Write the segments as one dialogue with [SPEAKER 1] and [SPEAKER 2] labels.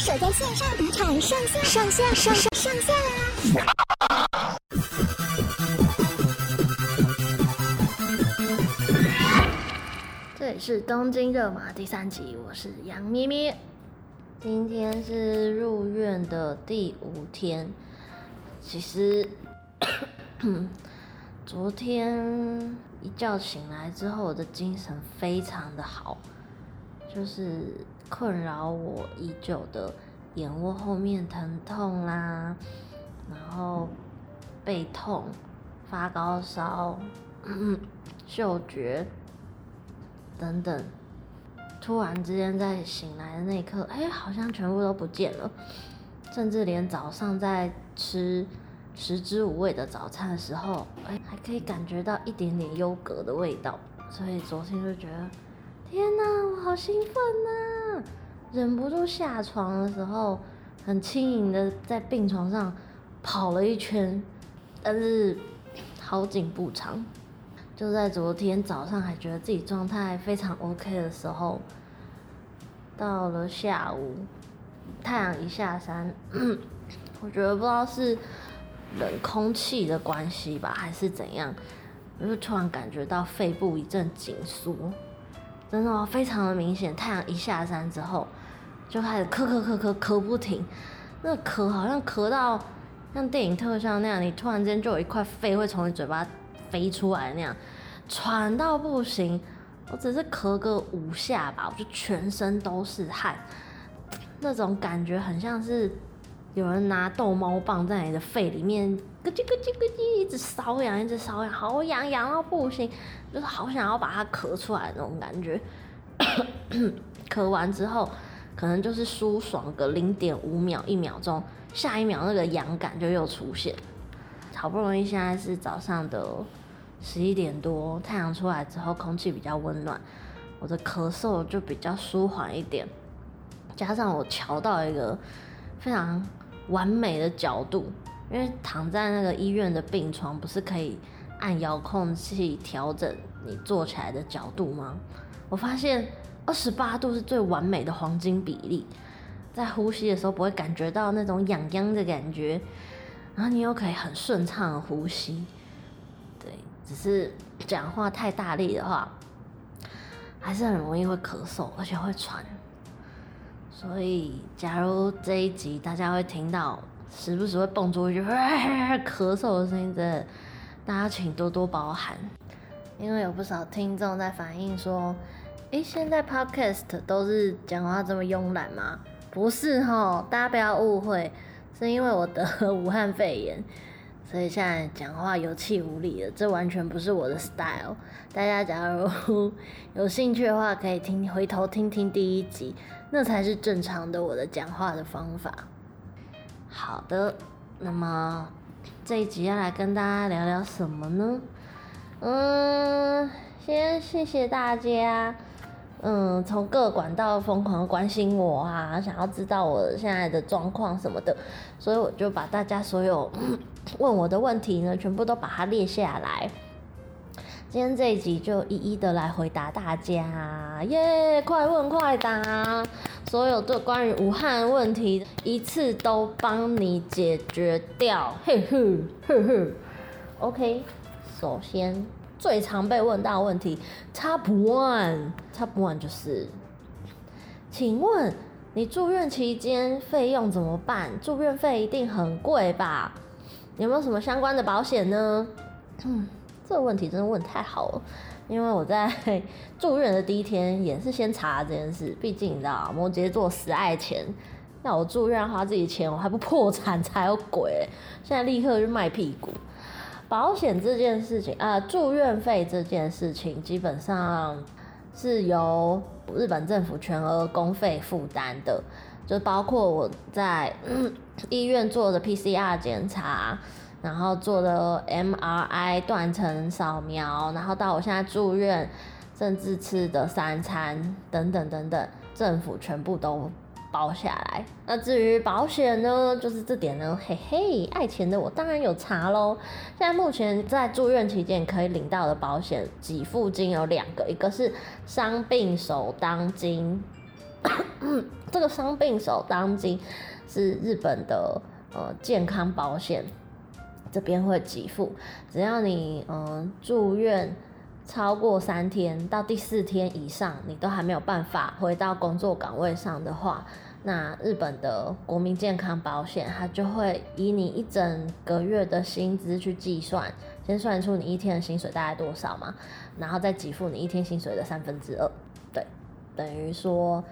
[SPEAKER 1] 守在线上赌场上线上线上上上线啦！
[SPEAKER 2] 这里是东京热马第三集，我是杨咩咩。今天是入院的第五天，其实 昨天一觉醒来之后，我的精神非常的好，就是困扰我已久的眼窝后面疼痛啦，然后背痛、发高烧、嗅觉等等。突然之间在醒来的那一刻，哎，好像全部都不见了，甚至连早上在吃食之无味的早餐的时候，哎，还可以感觉到一点点优格的味道。所以昨天就觉得，天哪，我好兴奋呐！忍不住下床的时候，很轻盈的在病床上跑了一圈，但是好景不长。就在昨天早上还觉得自己状态非常 OK 的时候，到了下午，太阳一下山，我觉得不知道是冷空气的关系吧，还是怎样，我就突然感觉到肺部一阵紧缩，真的非常的明显。太阳一下山之后，就开始咳咳咳咳咳不停，那咳好像咳到像电影特效那样，你突然间就有一块肺会从你嘴巴飞出来那样，喘到不行。我只是咳个五下吧，我就全身都是汗，那种感觉很像是有人拿逗猫棒在你的肺里面咯叽咯叽咯叽一直瘙痒，一直瘙痒，好痒痒到不行，就是好想要把它咳出来那种感觉。咳完之后，可能就是舒爽个零点五秒、一秒钟，下一秒那个痒感就又出现。好不容易现在是早上的。十一点多，太阳出来之后，空气比较温暖，我的咳嗽就比较舒缓一点。加上我调到一个非常完美的角度，因为躺在那个医院的病床，不是可以按遥控器调整你坐起来的角度吗？我发现二十八度是最完美的黄金比例，在呼吸的时候不会感觉到那种痒痒的感觉，然后你又可以很顺畅的呼吸。对只是讲话太大力的话，还是很容易会咳嗽，而且会喘。所以，假如这一集大家会听到时不时会蹦出一句 咳嗽的声音，真的，大家请多多包涵。因为有不少听众在反映说，诶，现在 Podcast 都是讲话这么慵懒吗？不是齁，大家不要误会，是因为我得了武汉肺炎。所以现在讲话有气无力的，这完全不是我的 style。大家假如有兴趣的话，可以听回头听听第一集，那才是正常的我的讲话的方法。好的，那么这一集要来跟大家聊聊什么呢？嗯，先谢谢大家。嗯，从各管道疯狂关心我啊，想要知道我现在的状况什么的，所以我就把大家所有 问我的问题呢，全部都把它列下来。今天这一集就一一的来回答大家，耶！快问快答，所有的关于武汉问题一次都帮你解决掉，嘿嘿嘿嘿。OK，首先。最常被问到问题，Top One，Top One 就是，请问你住院期间费用怎么办？住院费一定很贵吧？有没有什么相关的保险呢？嗯，这个问题真的问太好了，因为我在住院的第一天也是先查这件事，毕竟你知道，摩羯座死爱钱，那我住院花自己钱，我还不破产才有鬼，现在立刻就卖屁股。保险这件事情啊，住院费这件事情基本上是由日本政府全额公费负担的，就包括我在 医院做的 PCR 检查，然后做的 MRI 断层扫描，然后到我现在住院，甚至吃的三餐等等等等，政府全部都。包下来。那至于保险呢，就是这点呢，嘿嘿，爱钱的我当然有查喽。现在目前在住院期间可以领到的保险给付金有两个，一个是伤病首当金，这个伤病手当金是日本的呃健康保险这边会给付，只要你嗯、住院超过三天到第四天以上，你都还没有办法回到工作岗位上的话，那日本的国民健康保险它就会以你一整个月的薪资去计算，先算出你一天的薪水大概多少嘛，然后再给付你一天薪水的三分之二，对，等于说。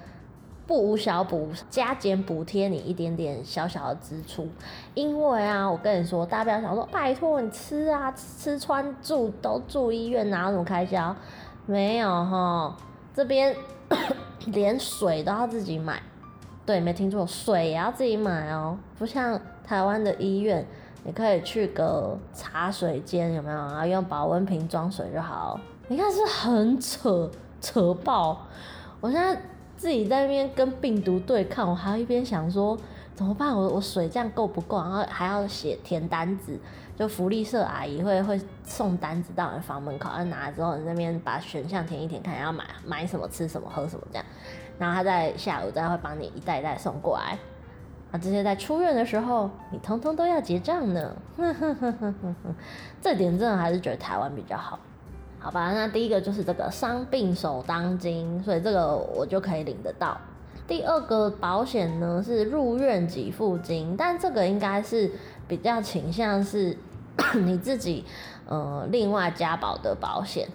[SPEAKER 2] 不无小补，加减补贴你一点点小小的支出，因为啊，我跟你说，大家不要想说，拜托你吃啊，吃穿住都住医院，哪有什么开销？没有哈，这边 连水都要自己买，对，没听错，水也要自己买哦，不像台湾的医院，你可以去个茶水间，有没有啊？用保温瓶装水就好，你看是很扯扯爆，我现在。自己在那边跟病毒对抗，我还要一边想说怎么办？我我水这样够不够？然后还要写填单子，就福利社阿姨会会送单子到你房门口，然后拿了之后你那边把选项填一填，看要买买什么、吃什么、喝什么这样。然后他在下午再会帮你一袋一袋送过来。啊，这些在出院的时候，你通通都要结账呢。这点真的还是觉得台湾比较好。好吧，那第一个就是这个伤病手当金，所以这个我就可以领得到。第二个保险呢是入院给付金，但这个应该是比较倾向是 你自己呃另外加保的保险，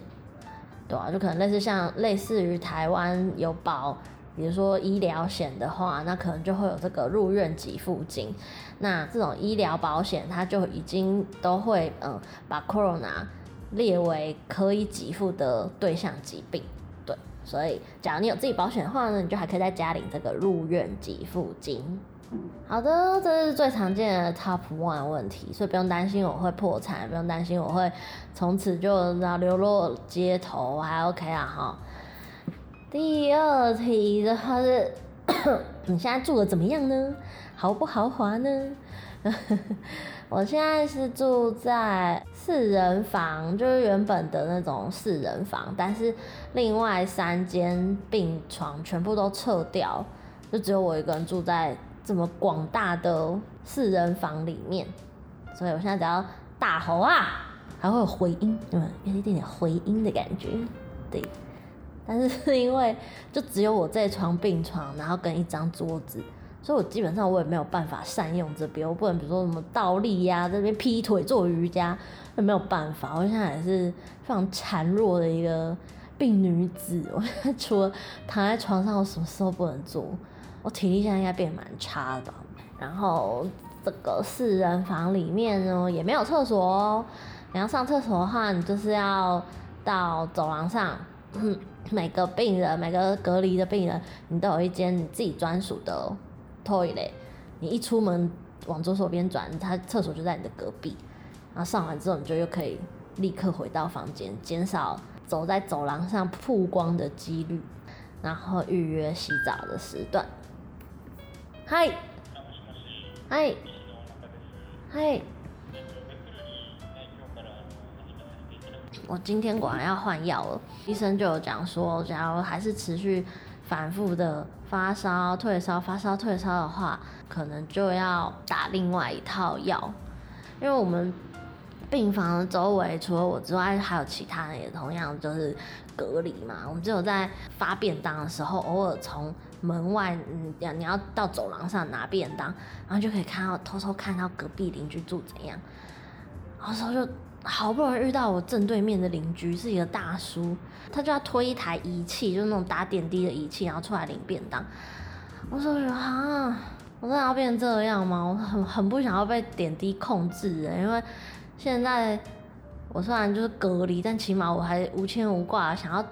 [SPEAKER 2] 对啊，就可能类似像类似于台湾有保，比如说医疗险的话，那可能就会有这个入院给付金。那这种医疗保险它就已经都会嗯、把 Corona。列为可以给付的对象疾病，对，所以假如你有自己保险的话呢，你就还可以再加领这个入院给付金。好的，这是最常见的 Top One 问题，所以不用担心我会破产，不用担心我会从此就要流落街头，还 OK 啊哈。第二题的话是，你现在住的怎么样呢？豪不豪华呢？我现在是住在四人房，就是原本的那种四人房，但是另外三间病床全部都撤掉，就只有我一个人住在这么广大的四人房里面，所以我现在只要大吼啊，还会有回音，嗯，有一点点回音的感觉，对。但是是因为就只有我这床病床，然后跟一张桌子。所以，我基本上我也没有办法善用这边，我不能比如说什么倒立呀、啊，这边劈腿做瑜伽，那没有办法。我现在也是非常孱弱的一个病女子，我现在除了躺在床上，我什么事都不能做。我体力现在应该变蛮差的。然后这个四人房里面呢，也没有厕所哦。你要上厕所的话，你就是要到走廊上。每个病人，每个隔离的病人，你都有一间你自己专属的。toilet，你一出门往左手边转，他厕所就在你的隔壁，然后上完之后你就又可以立刻回到房间，减少走在走廊上曝光的几率，然后预约洗澡的时段。嗨，嗨，嗨，我今天果然要换药了，医生就有讲说，假如还是持续反复的。发烧、退烧、发烧、退烧的话，可能就要打另外一套药，因为我们病房周围除了我之外，还有其他人也同样就是隔离嘛。我们只有在发便当的时候，偶尔从门外，嗯，你要到走廊上拿便当，然后就可以看到偷偷看到隔壁邻居住怎样，然后时候就。好不容易遇到我正对面的邻居是一个大叔，他就要推一台仪器，就是那种打点滴的仪器，然后出来领便当。我说啊，我真的要变成这样吗？我很很不想要被点滴控制的，因为现在我虽然就是隔离，但起码我还无牵无挂，想要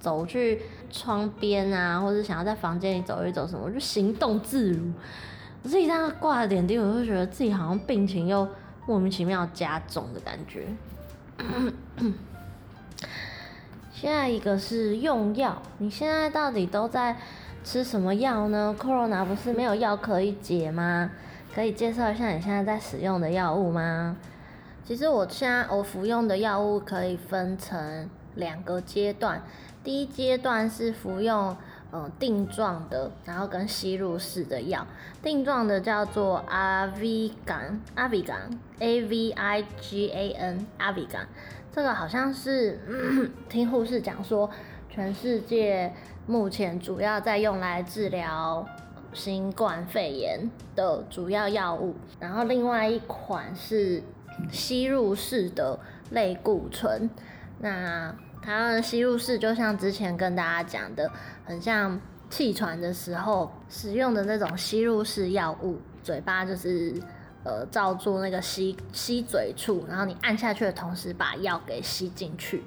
[SPEAKER 2] 走去窗边啊，或者想要在房间里走一走什么，就行动自如。我自己在那挂了点滴，我就觉得自己好像病情又。莫名其妙加重的感觉。下一个是用药，你现在到底都在吃什么药呢？Corona 不是没有药可以解吗？可以介绍一下你现在在使用的药物吗？其实我现在我服用的药物可以分成两个阶段，第一阶段是服用呃定状的，然后跟吸入式的药。定状的叫做 Avigan，Avigan，A V I G A N，Avigan。这个好像是 听护士讲说，全世界目前主要在用来治疗新冠肺炎的主要药物。然后另外一款是吸入式的类固醇。那它的吸入式就像之前跟大家讲的，很像气喘的时候使用的那种吸入式药物，嘴巴就是。呃，罩住那个吸吸嘴处，然后你按下去的同时把药给吸进去。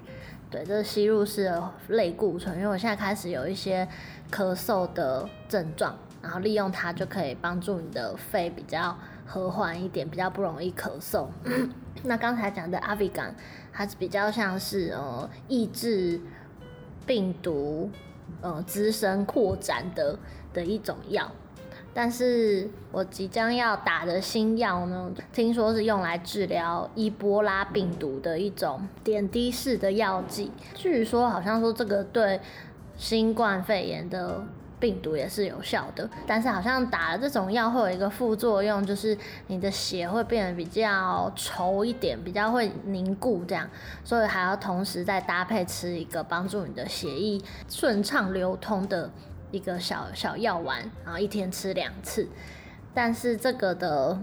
[SPEAKER 2] 对，这是吸入式的类固醇。因为我现在开始有一些咳嗽的症状，然后利用它就可以帮助你的肺比较和缓一点，比较不容易咳嗽。那刚才讲的阿比感它是比较像是呃抑制病毒呃滋生扩展的的一种药。但是我即将要打的新药呢，听说是用来治疗伊波拉病毒的一种点滴式的药剂。据说好像说这个对新冠肺炎的病毒也是有效的，但是好像打了这种药会有一个副作用，就是你的血会变得比较稠一点，比较会凝固这样，所以还要同时再搭配吃一个帮助你的血液顺畅流通的。一个小小药丸，然后一天吃两次，但是这个的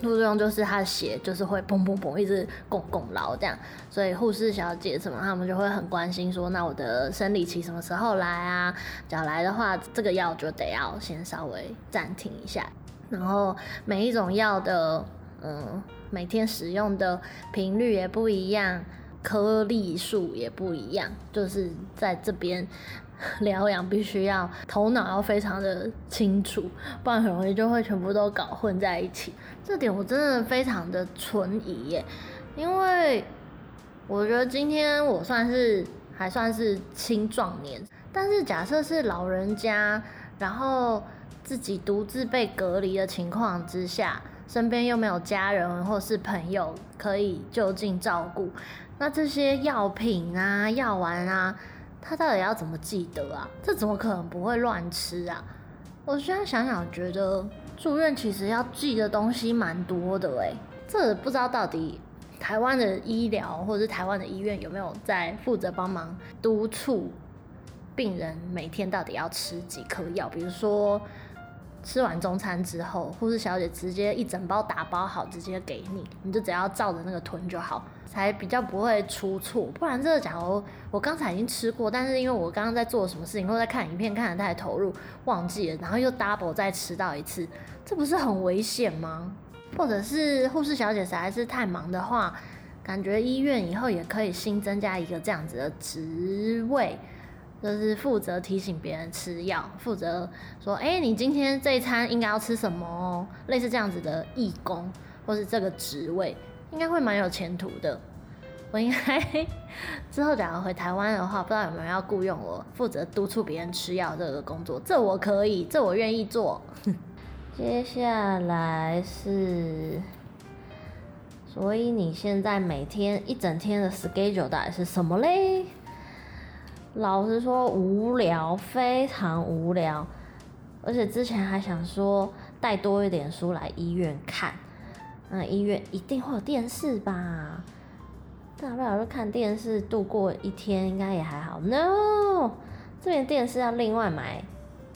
[SPEAKER 2] 副作用就是它的血就是会砰砰砰一直拱拱牢这样，所以护士小姐什么他们就会很关心说，那我的生理期什么时候来啊？只要来的话，这个药就得要先稍微暂停一下，然后每一种药的嗯每天使用的频率也不一样，颗粒数也不一样，就是在这边。疗养必须要头脑要非常的清楚，不然很容易就会全部都搞混在一起。这点我真的非常的存疑耶，因为我觉得今天我算是还算是青壮年，但是假设是老人家，然后自己独自被隔离的情况之下，身边又没有家人或是朋友可以就近照顾，那这些药品啊、药丸啊。他到底要怎么记得啊？这怎么可能不会乱吃啊？我现在想想，觉得住院其实要记的东西蛮多的诶。这不知道到底台湾的医疗或者是台湾的医院有没有在负责帮忙督促病人每天到底要吃几颗药？比如说吃完中餐之后，护士小姐直接一整包打包好直接给你，你就只要照着那个吞就好。才比较不会出错，不然这个假如我刚才已经吃过，但是因为我刚刚在做什么事情，或在看影片看得太投入，忘记了，然后又 double 再吃到一次，这不是很危险吗？或者是护士小姐实在是太忙的话，感觉医院以后也可以新增加一个这样子的职位，就是负责提醒别人吃药，负责说，哎，你今天这一餐应该要吃什么，类似这样子的义工，或是这个职位。应该会蛮有前途的。我应该之后假如回台湾的话，不知道有没有要雇佣我负责督促别人吃药这个工作。这我可以，这我愿意做。接下来是，所以你现在每天一整天的 schedule 到底是什么嘞？老实说，无聊，非常无聊。而且之前还想说带多一点书来医院看。那医院一定会有电视吧？大不了就看电视度过一天，应该也还好。No，这边电视要另外买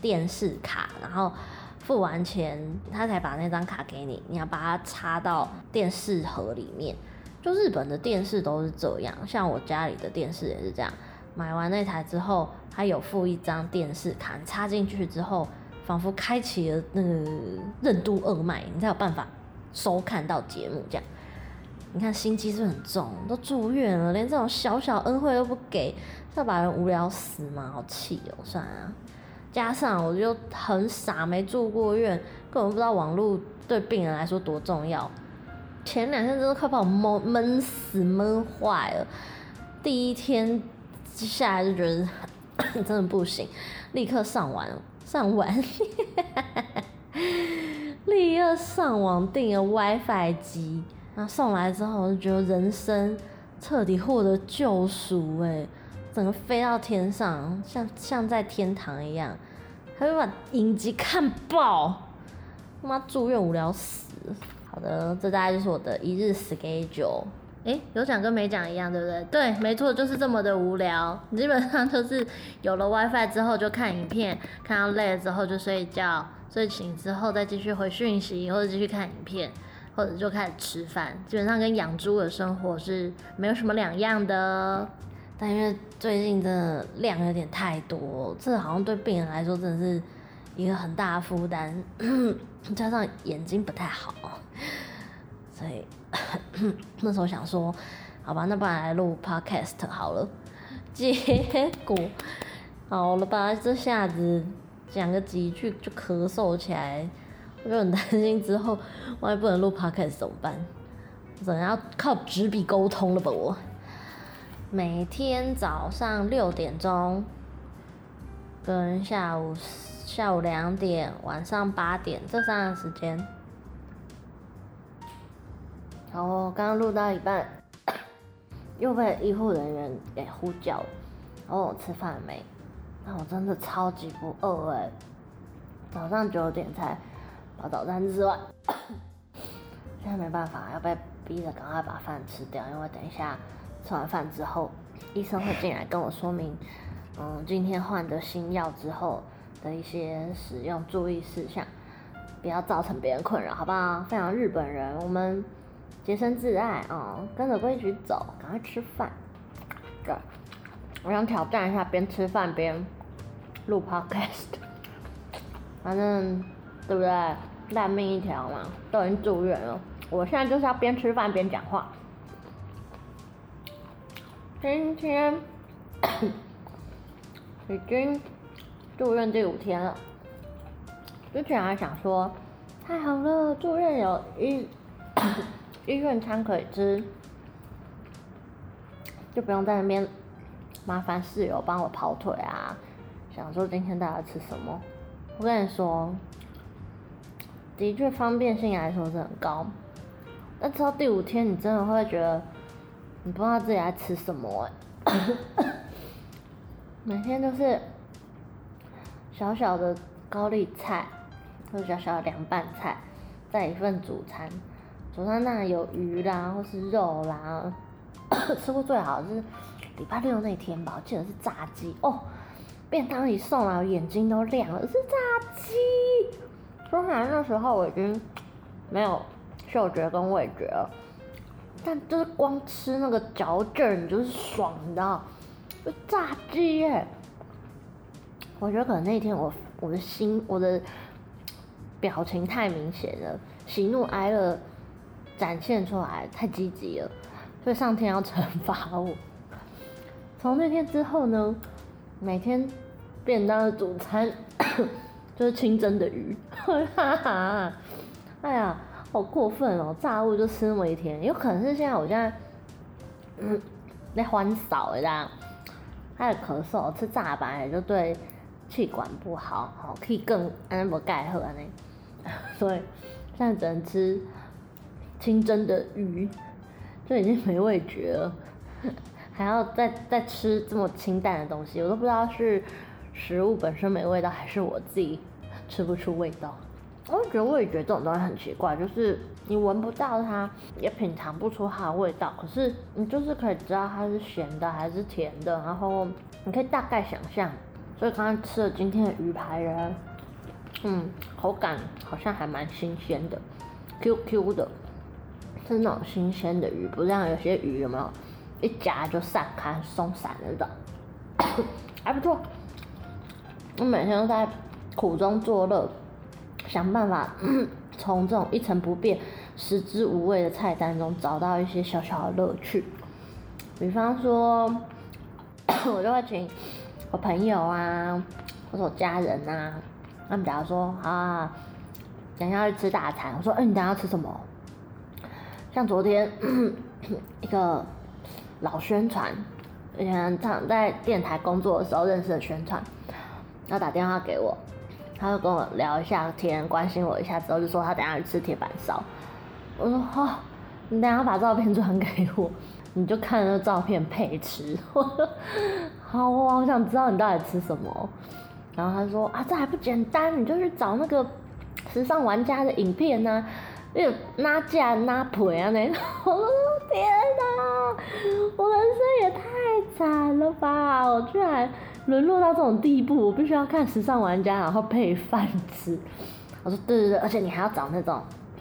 [SPEAKER 2] 电视卡，然后付完钱，他才把那张卡给你，你要把它插到电视盒里面。就日本的电视都是这样，像我家里的电视也是这样。买完那台之后，还有附一张电视卡，插进去之后，仿佛开启了那个任督二脉，你才有办法。收看到节目这样，你看心机是很重？都住院了，连这种小小恩惠都不给，要把人无聊死吗？好气哦！算了啊，加上我就很傻，没住过院，根本不知道网络对病人来说多重要。前两天真的快把我闷闷死闷坏了，第一天下来就觉得真的不行，立刻上完上完。立刻上网订了 WiFi 机，那送来之后就觉得人生彻底获得救赎，哎，整个飞到天上，像像在天堂一样，还会把影集看爆，妈住院无聊死。好的，这大概就是我的一日 schedule。哎、有讲跟没讲一样，对不对？对，没错，就是这么的无聊。基本上就是有了 WiFi 之后就看影片，看到累了之后就睡觉，睡醒之后再继续回讯息，或者继续看影片，或者就开始吃饭。基本上跟养猪的生活是没有什么两样的。但因为最近真的量有点太多，这好像对病人来说真的是一个很大的负担，加上眼睛不太好，所以。那时候想说，好吧，那不然来录 podcast 好了。结果，好了吧，这下子讲个几句就咳嗽起来，我就很担心之后万一不能录 podcast 怎么办？我可能要靠纸笔沟通了吧？我每天早上六点钟，跟下午下午两点，晚上八点这三个时间。然后刚刚录到一半，又被医护人员给呼叫了。然后我吃饭没？那我真的超级不饿哎！早上九点才把早餐吃完，现在没办法，要被逼着赶快把饭吃掉，因为等一下吃完饭之后，医生会进来跟我说明，嗯，今天换的新药之后的一些使用注意事项，不要造成别人困扰，好不好？非常日本人，我们。洁身自爱啊、跟着规矩走，赶快吃饭。对，我想挑战一下边吃饭边录 podcast，反正对不对？烂命一条嘛，都已经住院了，我现在就是要边吃饭边讲话。今天 已经住院第五天了，之前还想说太好了，住院有一。医院餐可以吃，就不用在那边麻烦室友帮我跑腿啊。想说今天大家吃什么？我跟你说，的确方便性来说是很高，但吃到第五天，你真的会觉得你不知道自己在吃什么欸。每天都是小小的高丽菜，或者小小的凉拌菜，再一份主餐。早上那有鱼啦，或是肉啦，吃过最好的是礼拜六那天吧，我记得是炸鸡哦。便当一送来，我眼睛都亮了，是炸鸡。说起来那时候我已经没有嗅觉跟味觉了，但就是光吃那个嚼劲，你就是爽的，炸鸡耶。我觉得可能那天我我的心我的表情太明显了，喜怒哀乐。展现出来太积极了，所以上天要惩罚我。从那天之后呢，每天便当的主餐 就是清蒸的鱼，哈哈，哎呀，好过分哦！炸物就吃那么一天，有可能是现在我现在嗯在欢扫的，还有咳嗽，吃炸板也就对气管不好，好可以更安不盖喝呢，所以现在只能吃。清蒸的鱼就已经没味觉了，还要再再吃这么清淡的东西，我都不知道是食物本身没味道，还是我自己吃不出味道。我觉得味觉这种东西很奇怪，就是你闻不到它，也品尝不出它的味道，可是你就是可以知道它是咸的还是甜的，然后你可以大概想象。所以刚刚吃了今天的鱼排呢，嗯，口感好像还蛮新鲜的，Q Q 的。是那种新鲜的鱼，不像有些鱼有没有一夹就散开、松散的那种，还不错。我每天都在苦中作乐，想办法 从这种一成不变、食之无味的菜单中找到一些小小的乐趣。比方说，我就会请我朋友啊，或者我家人啊，他们假如说啊，等一下要去吃大餐，我说，哎、你等下要吃什么？像昨天一个老宣传，以前常在电台工作的时候认识的宣传，他打电话给我，他就跟我聊一下天，关心我一下之后就说他等下去吃铁板烧。我说好、你等下把照片传给我，你就看那照片配吃。我说好，我好想知道你到底吃什么。然后他说啊，这还不简单，你就去找那个时尚玩家的影片呢、那个拿架拿腿啊那。我说天哪，我人生也太惨了吧！我居然沦落到这种地步，我必须要看时尚玩家，然后配饭吃。我说对对对，而且你还要找那种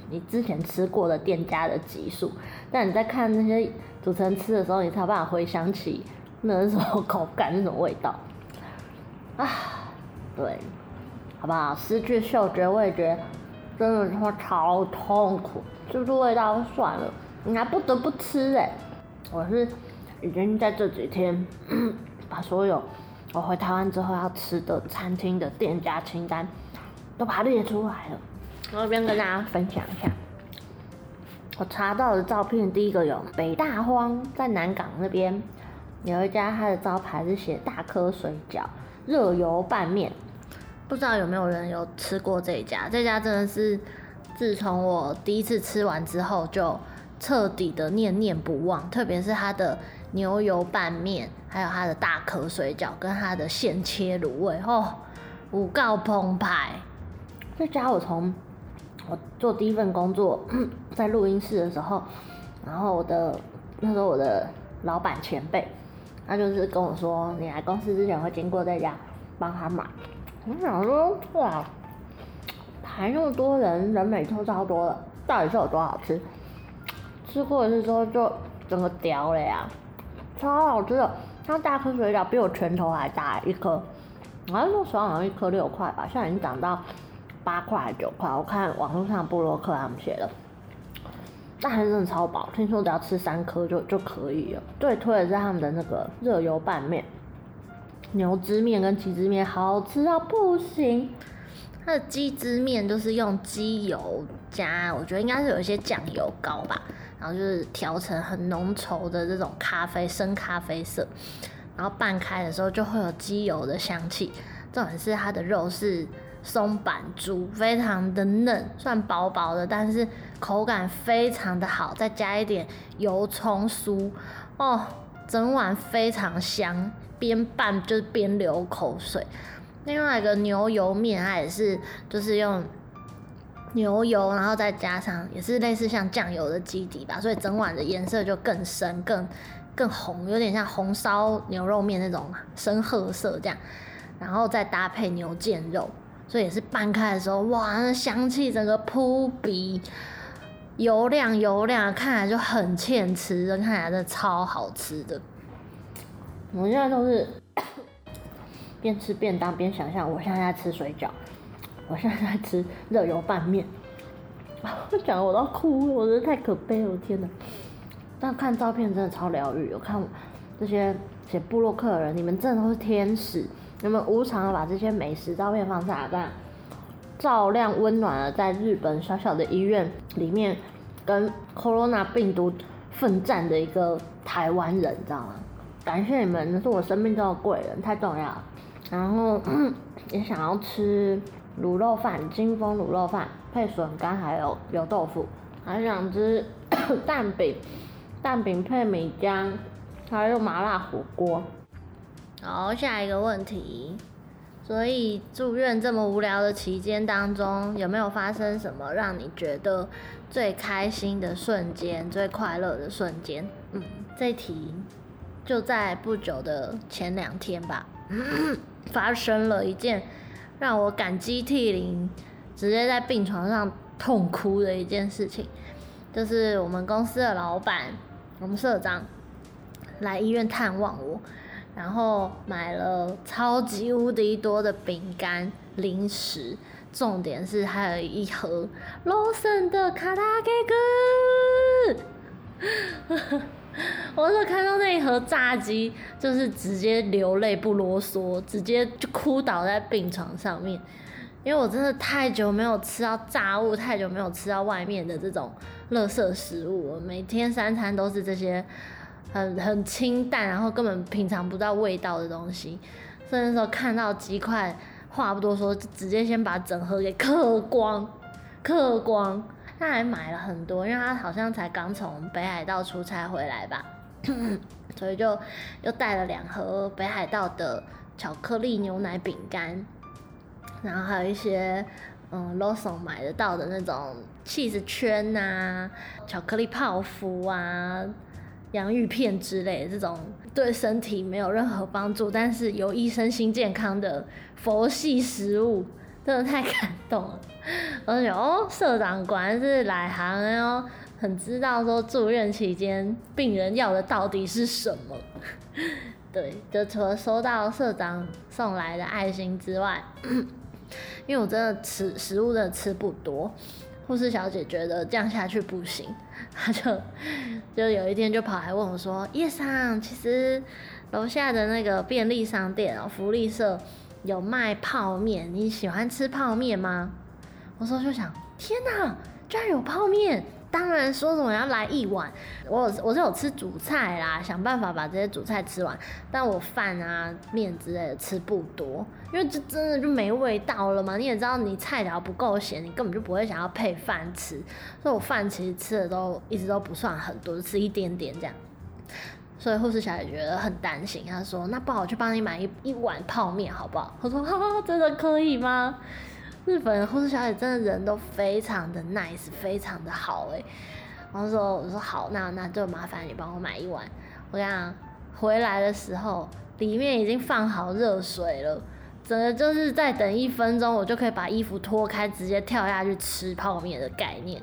[SPEAKER 2] 你之前吃过的店家的集数，但你在看那些主持人吃的时候，你才有办法回想起那是什么口感、那种味道啊。对，好不好？失去嗅觉味觉，真的会超痛苦。吃出味道算了，你还不得不吃哎！我是已经在这几天 把所有我回台湾之后要吃的餐厅的店家清单都把它列出来了。我这边跟大家分享一下，我查到的照片，第一个有北大荒，在南港那边有一家，它的招牌是写大颗水饺。热油拌面，不知道有没有人有吃过这一家？这家真的是自从我第一次吃完之后，就彻底的念念不忘。特别是它的牛油拌面，还有它的大壳水饺跟它的现切卤味，哦，五告澎湃。这家我从我做第一份工作，在录音室的时候，然后我的那时候我的老板前辈。他就是跟我说，你来公司之前会经过这家，帮他买。我想说，哇，排那么多人，人每都超多了，到底是有多好吃？吃过一次之后就整个屌了呀，超好吃的。它大颗水饺比我拳头还大一颗，好像那时候好像一颗六块吧，现在已经涨到八块还九块。我看网络上布洛克他们写的。但还是真的超饱，听说只要吃三颗就就可以了。最推的是他们的那个热油拌面，牛汁面跟鸡汁面好吃到不行。它的鸡汁面都是用鸡油加，我觉得应该是有一些酱油膏吧，然后就是调成很浓稠的这种咖啡深咖啡色，然后拌开的时候就会有鸡油的香气。重点是它的肉是。松板猪非常的嫩，算薄薄的，但是口感非常的好，再加一点油葱酥，哦，整碗非常香，边拌就是边流口水。另外一个牛油面，它也是就是用牛油，然后再加上也是类似像酱油的基底吧，所以整碗的颜色就更深、更更红，有点像红烧牛肉面那种深褐色这样，然后再搭配牛腱肉。所以也是拌开的时候，哇，那香气整个扑鼻，油亮油亮，看起来就很欠吃，看起来真的超好吃的。我现在都是 边吃便当边想象，我现在在吃水饺，我现在在吃热油拌面。我 讲的我都哭了，我觉得太可悲了，我天哪！但看照片真的超疗愈，我看这些写部落客的人，你们真的都是天使。你们无偿的把这些美食照片放下来，照亮温暖了在日本小小的医院里面跟 Corona 病毒奋战的一个台湾人，你知道吗？感谢你们，是我生命中的贵人，太重要了。然后 也想要吃卤肉饭，金峰卤肉饭配笋干还有油豆腐，还想吃蛋饼，蛋饼配米浆，还有麻辣火锅。好，下一个问题。所以住院这么无聊的期间当中，有没有发生什么让你觉得最开心的瞬间、最快乐的瞬间？嗯，这题就在不久的前两天吧，发生了一件让我感激涕零、直接在病床上痛哭的一件事情，就是我们公司的老板，我们社长来医院探望我。然后买了超级无敌多的饼干、零食，重点是还有一盒罗森的卡拉给哥。我是看到那一盒炸鸡，就是直接流泪不啰嗦，直接就哭倒在病床上面，因为我真的太久没有吃到炸物，太久没有吃到外面的这种垃圾食物，每天三餐都是这些。很很清淡，然后根本品尝不到味道的东西，甚至说看到鸡块，话不多说，直接先把整盒给嗑光，嗑光。他还买了很多，因为他好像才刚从北海道出差回来吧，所以就又带了两盒北海道的巧克力牛奶饼干，然后还有一些嗯 Lawson 买得到的那种 cheese 圈啊、巧克力泡芙啊、洋芋片之类的这种对身体没有任何帮助，但是有益身心健康的佛系食物，真的太感动了。而且哦，社长果然是来行哦。很知道说住院期间病人要的到底是什么，对，就除了收到社长送来的爱心之外，因为我真的吃食物的吃不多，护士小姐觉得这样下去不行，她就就有一天就跑来问我说：“叶桑，其实楼下的那个便利商店哦，福利社有卖泡面，你喜欢吃泡面吗？”我说就想，天哪，居然有泡面！当然说什么要来一碗，我我是有吃主菜啦，想办法把这些主菜吃完，但我饭啊面之类的吃不多，因为这真的就没味道了嘛。你也知道，你菜肴不够咸，你根本就不会想要配饭吃，所以我饭其实吃的都一直都不算很多，就吃一点点这样。所以护士小姐觉得很担心，她说：“那不好，去帮你买一一碗泡面好不好？” 我说：“哈哈，真的可以吗？”日本护士小姐真的人都非常的 nice，非常的好哎。然后说我说好，那那就麻烦你帮我买一碗。我跟你讲，回来的时候里面已经放好热水了，整个就是再等一分钟，我就可以把衣服脱开，直接跳下去吃泡面的概念，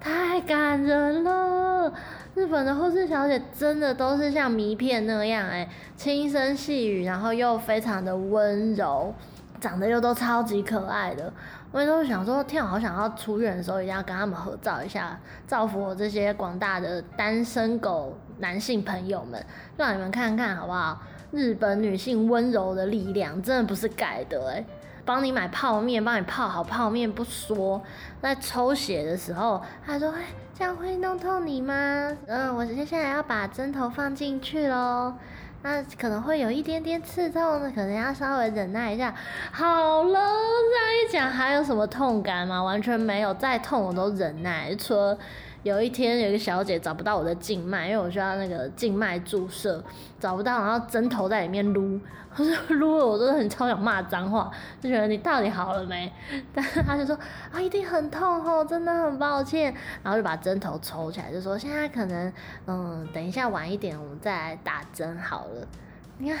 [SPEAKER 2] 太感人了。日本的护士小姐真的都是像谜片那样哎，轻声细语，然后又非常的温柔。长得又都超级可爱的，我都想说，天，我好想要出院的时候一定要跟他们合照一下，造福我这些广大的单身狗男性朋友们，让你们看看好不好？日本女性温柔的力量真的不是盖的哎、帮你买泡面，帮你泡好泡面不说，在抽血的时候，他说：“哎，这样会弄痛你吗？”嗯，我接下来要把针头放进去喽。那可能会有一点点刺痛，可能要稍微忍耐一下。好了，这样一讲还有什么痛感吗？完全没有，再痛我都忍耐。除了有一天有一个小姐找不到我的静脉，因为我需要那个静脉注射，找不到，然后针头在里面撸。我说撸了，我真的很超想骂脏话，就觉得你到底好了没？但是他就说啊，一定很痛哦，真的很抱歉。然后就把针头抽起来，就说现在可能嗯，等一下晚一点我们再来打针好了。你看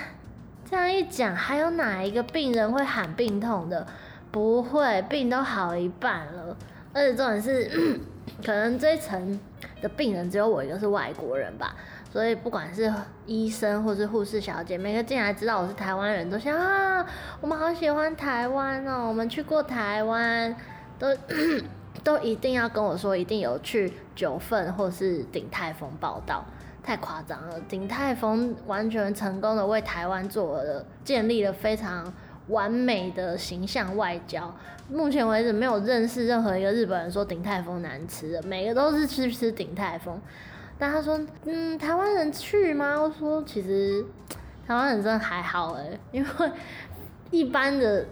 [SPEAKER 2] 这样一讲，还有哪一个病人会喊病痛的？不会，病都好一半了。而且重点是，可能这一层的病人只有我一个是外国人吧。所以不管是医生或是护士小姐，每个进来知道我是台湾人都想啊，我们好喜欢台湾哦，我们去过台湾，都 都一定要跟我说，一定有去九份或是鼎泰丰报到，太夸张了。鼎泰丰完全成功的为台湾做了建立了非常完美的形象外交，目前为止没有认识任何一个日本人说鼎泰丰难吃的，每个都是去吃鼎泰丰。但他说，嗯，台湾人去吗？我说，其实台湾人真的还好诶，因为一般的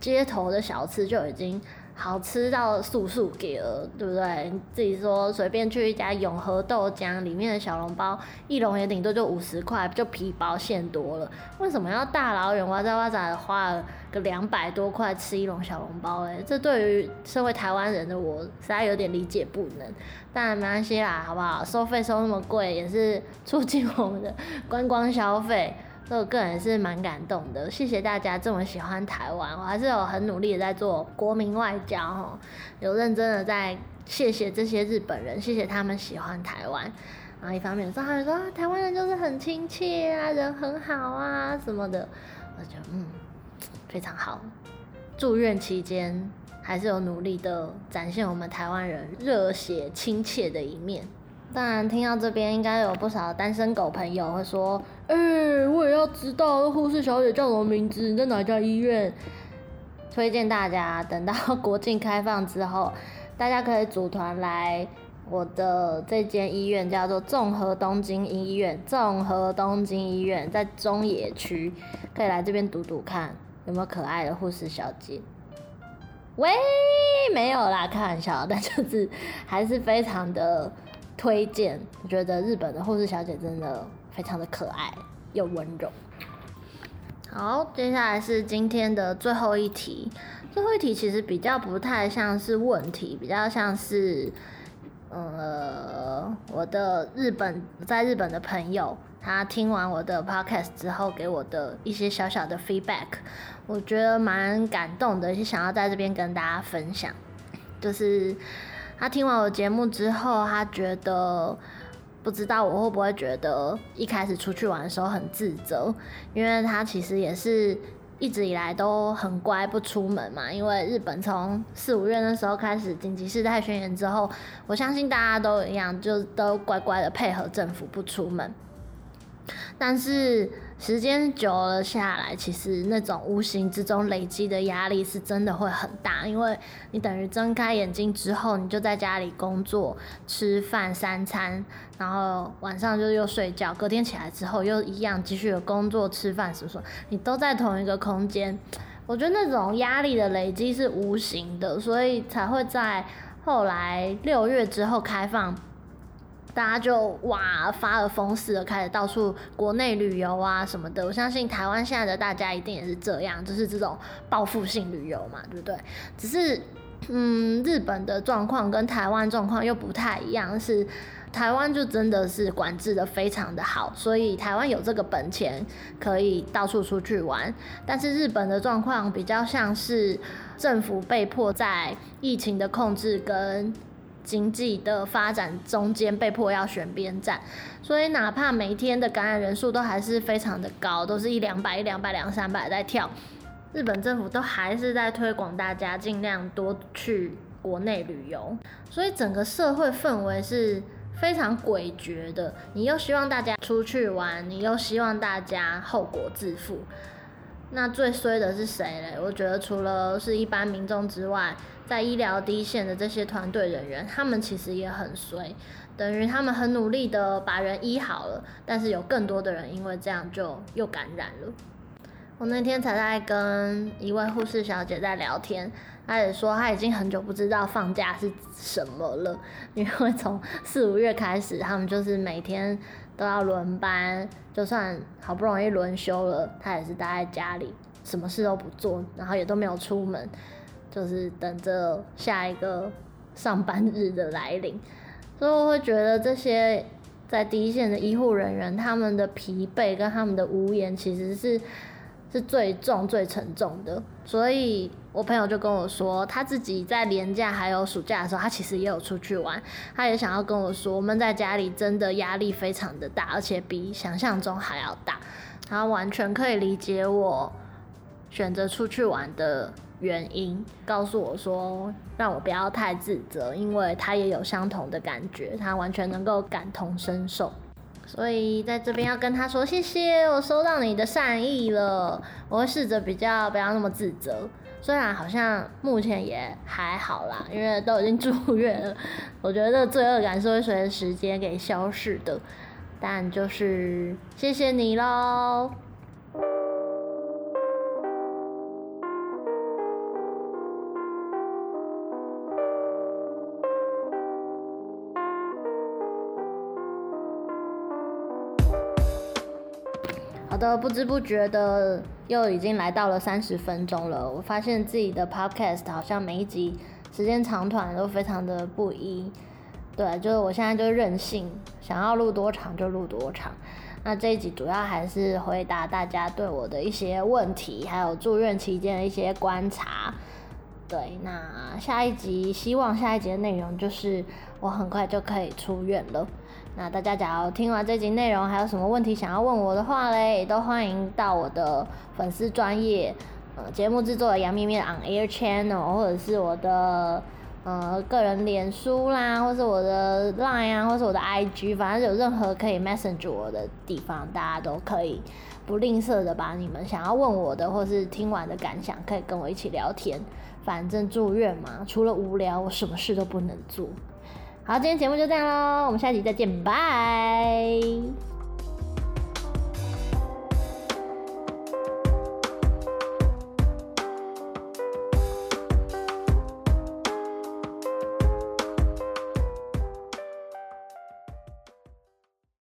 [SPEAKER 2] 街头的小吃就已经好吃到素素给了，对不对？你自己说，随便去一家永和豆浆里面的小笼包，一笼也顶多就五十块，就皮薄馅多了。为什么要大老远哇哉哇哉花了个两百多块吃一笼小笼包诶？这对于身为台湾人的我，实在有点理解不能。但没关系啦，好不好？收费收那么贵，也是促进我们的观光消费，所以我个人是蛮感动的。谢谢大家这么喜欢台湾，我还是有很努力的在做国民外交哈，有认真的在谢谢这些日本人，谢谢他们喜欢台湾。然后一方面说他们说，台湾人就是很亲切啊，人很好啊什么的，我就嗯非常好。住院期间。还是有努力的展现我们台湾人热血亲切的一面。当然，听到这边应该有不少单身狗朋友会说：“哎、我也要知道护士小姐叫什么名字，你在哪家医院？”推荐大家等到国境开放之后，大家可以组团来我的这间医院，叫做综合东京医院。综合东京医院在中野区，可以来这边读读看有没有可爱的护士小姐。喂，没有啦，开玩笑，但就是还是非常的推荐，我觉得日本的护士小姐真的非常的可爱又温柔。好，接下来是今天的最后一题。最后一题其实比较不太像是问题，比较像是，呃，我的日本在日本的朋友，他听完我的 podcast 之后给我的一些小小的 feedback，我觉得蛮感动的，也想要在这边跟大家分享。就是他听完我节目之后，他觉得。不知道我会不会觉得一开始出去玩的时候很自责，因为他其实也是一直以来都很乖不出门嘛。因为日本从四五月那时候开始紧急事态宣言之后，我相信大家都一样，就都乖乖的配合政府不出门。但是时间久了下来，其实那种无形之中累积的压力是真的会很大，因为你等于睁开眼睛之后，你就在家里工作、吃饭三餐，然后晚上就又睡觉，隔天起来之后又一样继续的工作、吃饭，什么什么，你都在同一个空间。我觉得那种压力的累积是无形的，所以才会在后来六月之后开放。大家就哇发了疯似的开始到处国内旅游啊什么的，我相信台湾现在的大家一定也是这样，就是这种报复性旅游嘛，对不对？只是，嗯，日本的状况跟台湾状况又不太一样，是台湾就真的是管制得非常的好，所以台湾有这个本钱可以到处出去玩，但是日本的状况比较像是政府被迫在疫情的控制跟。经济的发展中间被迫要选边站，所以哪怕每天的感染人数都还是非常的高，都是一两百、一两百、两三百在跳，日本政府都还是在推广大家尽量多去国内旅游，所以整个社会氛围是非常诡谲的。你又希望大家出去玩，你又希望大家后果自负，那最衰的是谁嘞？我觉得除了是一般民众之外。在医疗第一线的这些团队人员，他们其实也很衰，等于他们很努力的把人医好了，但是有更多的人因为这样就又感染了。我那天才在跟一位护士小姐在聊天，她也说她已经很久不知道放假是什么了，因为从四五月开始，他们就是每天都要轮班，就算好不容易轮休了，他也是待在家里，什么事都不做，然后也都没有出门。就是等着下一个上班日的来临，所以我会觉得这些在第一线的医护人员，他们的疲惫跟他们的无言，其实是是最重、最沉重的。所以我朋友就跟我说，他自己在年假还有暑假的时候，他其实也有出去玩，他也想要跟我说，我们在家里真的压力非常的大，而且比想象中还要大。他完全可以理解我选择出去玩的。原因告诉我说，让我不要太自责，因为他也有相同的感觉，他完全能够感同身受，所以在这边要跟他说谢谢，我收到你的善意了，我会试着比较不要那么自责，虽然好像目前也还好啦，因为都已经住院了，我觉得这个罪恶感是会随着时间给消逝的，但就是谢谢你喽。的，不知不觉的又已经来到了三十分钟了。我发现自己的 podcast 好像每一集时间长短都非常的不一。对，就是我现在就任性，想要录多长就录多长。那这一集主要还是回答大家对我的一些问题，还有住院期间的一些观察。对，那下一集希望下一集的内容就是我很快就可以出院了。那大家假如听完这集内容，还有什么问题想要问我的话嘞，也都欢迎到我的粉丝专业，呃，节目制作的杨咪咪 on air channel，或者是我的呃个人脸书啦，或是我的 line 啊，或是我的 IG，反正有任何可以 message 我的地方，大家都可以不吝啬的把你们想要问我的，或是听完的感想，可以跟我一起聊天。反正住院嘛，除了无聊，我什么事都不能做。好，今天节目就这样喽，我们下期再见，拜。